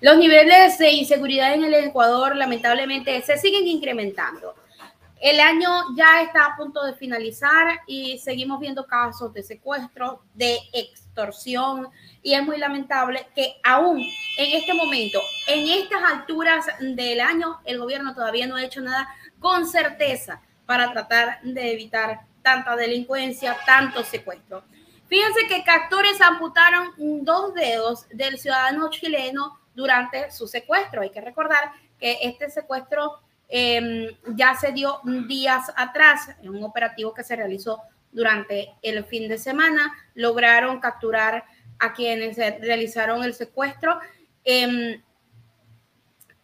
Los niveles de inseguridad en el Ecuador lamentablemente se siguen incrementando. El año ya está a punto de finalizar y seguimos viendo casos de secuestro, de extorsión y es muy lamentable que aún en este momento, en estas alturas del año, el gobierno todavía no ha hecho nada con certeza para tratar de evitar tanta delincuencia, tanto secuestro. Fíjense que captores amputaron dos dedos del ciudadano chileno durante su secuestro. Hay que recordar que este secuestro Em, ya se dio días atrás en un operativo que se realizó durante el fin de semana. Lograron capturar a quienes realizaron el secuestro. Em,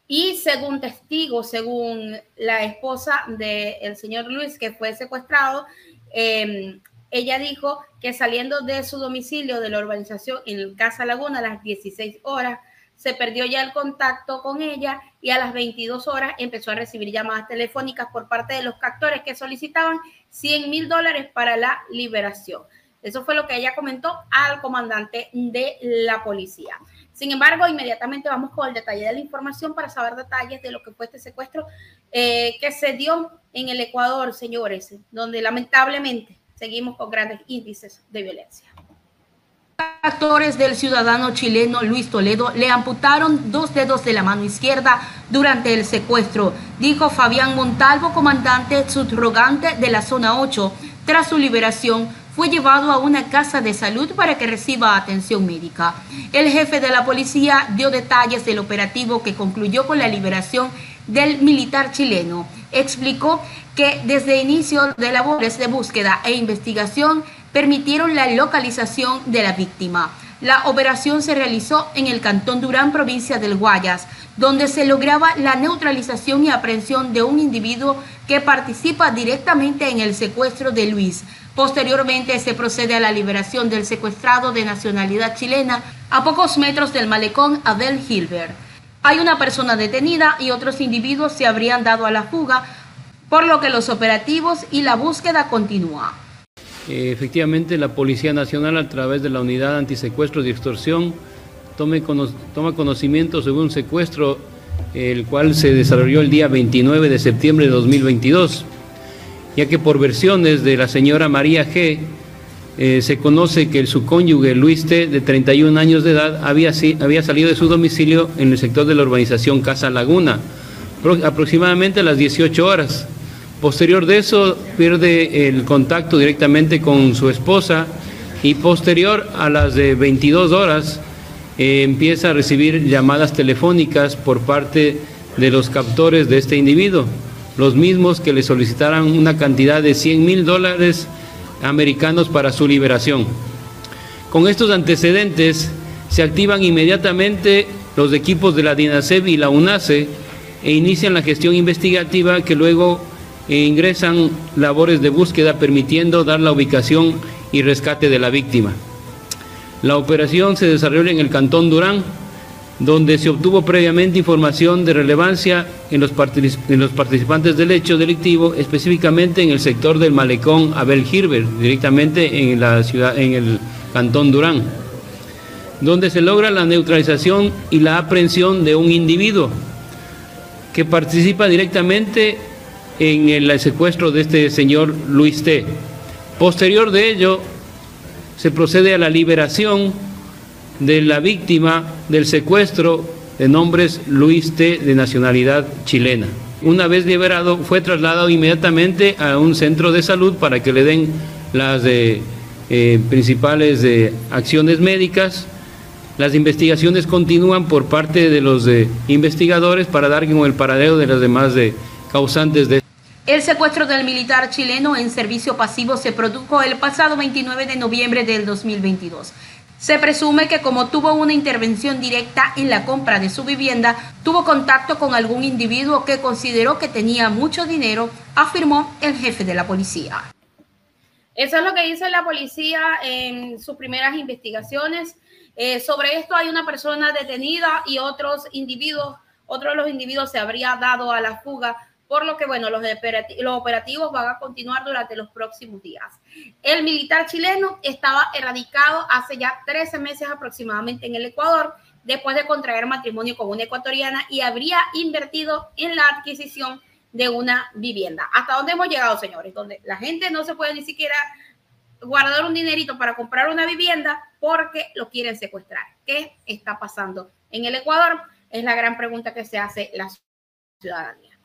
y según testigos, según la esposa del señor Luis que fue secuestrado, em, ella dijo que saliendo de su domicilio de la urbanización en Casa Laguna a las 16 horas, se perdió ya el contacto con ella y a las 22 horas empezó a recibir llamadas telefónicas por parte de los captores que solicitaban 100 mil dólares para la liberación. Eso fue lo que ella comentó al comandante de la policía. Sin embargo, inmediatamente vamos con el detalle de la información para saber detalles de lo que fue este secuestro eh, que se dio en el Ecuador, señores, donde lamentablemente seguimos con grandes índices de violencia. Actores del ciudadano chileno Luis Toledo le amputaron dos dedos de la mano izquierda durante el secuestro, dijo Fabián Montalvo, comandante subrogante de la zona 8. Tras su liberación, fue llevado a una casa de salud para que reciba atención médica. El jefe de la policía dio detalles del operativo que concluyó con la liberación del militar chileno. Explicó que desde inicio de labores de búsqueda e investigación permitieron la localización de la víctima. La operación se realizó en el Cantón Durán, provincia del Guayas, donde se lograba la neutralización y aprehensión de un individuo que participa directamente en el secuestro de Luis. Posteriormente se procede a la liberación del secuestrado de nacionalidad chilena a pocos metros del malecón Abel Hilbert. Hay una persona detenida y otros individuos se habrían dado a la fuga, por lo que los operativos y la búsqueda continúan. Eh, efectivamente, la Policía Nacional, a través de la Unidad Antisecuestro y Extorsión, tome toma conocimiento sobre un secuestro, el cual se desarrolló el día 29 de septiembre de 2022, ya que por versiones de la señora María G., eh, se conoce que su cónyuge Luis T., de 31 años de edad, había, había salido de su domicilio en el sector de la urbanización Casa Laguna, aproximadamente a las 18 horas Posterior de eso pierde el contacto directamente con su esposa y posterior a las de 22 horas eh, empieza a recibir llamadas telefónicas por parte de los captores de este individuo, los mismos que le solicitaran una cantidad de 100 mil dólares americanos para su liberación. Con estos antecedentes se activan inmediatamente los equipos de la DINASEB y la UNACE e inician la gestión investigativa que luego e ingresan labores de búsqueda permitiendo dar la ubicación y rescate de la víctima. La operación se desarrolló en el Cantón Durán, donde se obtuvo previamente información de relevancia en los, participantes del hecho delictivo, específicamente en el sector del malecón Abel Girber, directamente en la ciudad, en el Cantón Durán, donde se logra la neutralización y la aprehensión de un individuo que participa directamente en el secuestro de este señor Luis T. Posterior de ello, se procede a la liberación de la víctima del secuestro de nombres Luis T. de nacionalidad chilena. Una vez liberado, fue trasladado inmediatamente a un centro de salud para que le den las eh, principales de acciones médicas. Las investigaciones continúan por parte de los investigadores para dar con el paradero de las demás causantes de el secuestro del militar chileno en servicio pasivo se produjo el pasado 29 de noviembre del 2022. Se presume que como tuvo una intervención directa en la compra de su vivienda, tuvo contacto con algún individuo que consideró que tenía mucho dinero, afirmó el jefe de la policía. Eso es lo que dice la policía en sus primeras investigaciones. Eh, sobre esto hay una persona detenida y otros individuos, otro de los individuos se habría dado a la fuga por lo que, bueno, los, operativos van a continuar durante los próximos días. El militar chileno estaba erradicado hace ya 13 meses aproximadamente en el Ecuador después de contraer matrimonio con una ecuatoriana y habría invertido en la adquisición de una vivienda. ¿Hasta dónde hemos llegado, señores? Donde la gente no se puede ni siquiera guardar un dinerito para comprar una vivienda porque lo quieren secuestrar. ¿Qué está pasando en el Ecuador? Es la gran pregunta que se hace la ciudadanía.